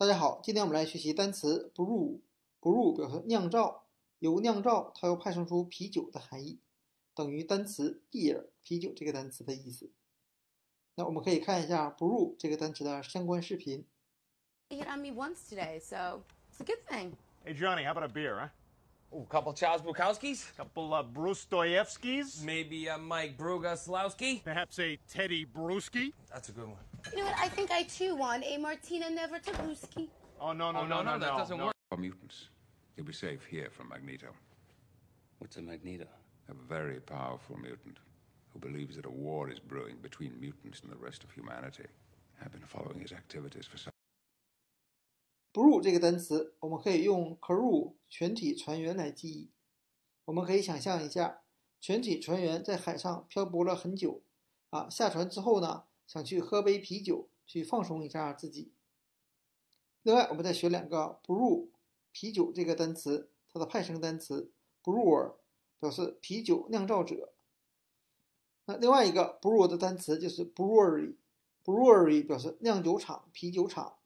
大家好，今天我们来学习单词 brew。brew 表示酿造，由酿造它又派生出啤酒的含义，等于单词 beer 啤酒这个单词的意思。那我们可以看一下 brew 这个单词的相关视频。hit on me once today, so it's a good thing. Hey, Johnny, how about a beer, huh? Ooh, couple Charles Bukowskis? Couple uh, Brustoyevskis? Maybe a Mike Brugaslowski? Perhaps a Teddy Bruschi? That's a good one. You know what? I think I too want a Martina Nevertabuski. Oh, no, no, Oh, no, no, no, that doesn't work. Are mutants. You'll be safe here from Magneto. What's a Magneto? A very powerful mutant who believes that a war is brewing between mutants and the rest of humanity. I've been following his activities for some. brew 这个单词，我们可以用 crew 全体船员来记忆。我们可以想象一下，全体船员在海上漂泊了很久，啊，下船之后呢，想去喝杯啤酒，去放松一下自己。另外，我们再学两个 brew 啤酒这个单词，它的派生单词 brewer 表示啤酒酿造者。那另外一个 brew 的单词就是 brewery，brewery 表示酿酒厂、啤酒厂。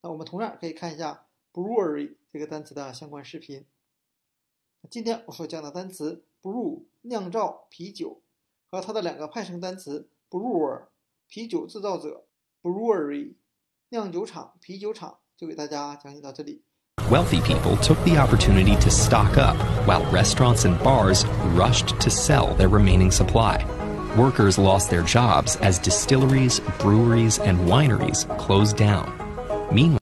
那我们同样可以看一下 brewery 这个单词的相关视频。今天我所讲的单词 brew 酿造啤酒和它的两个派生单词 brewer 啤酒制造者 brewery 酿酒厂、啤酒厂就给大家讲解到这里。 Wealthy people took the opportunity to stock up, while restaurants and bars rushed to sell their remaining supply. Workers lost their jobs as distilleries, breweries, and wineries closed down. Meanwhile,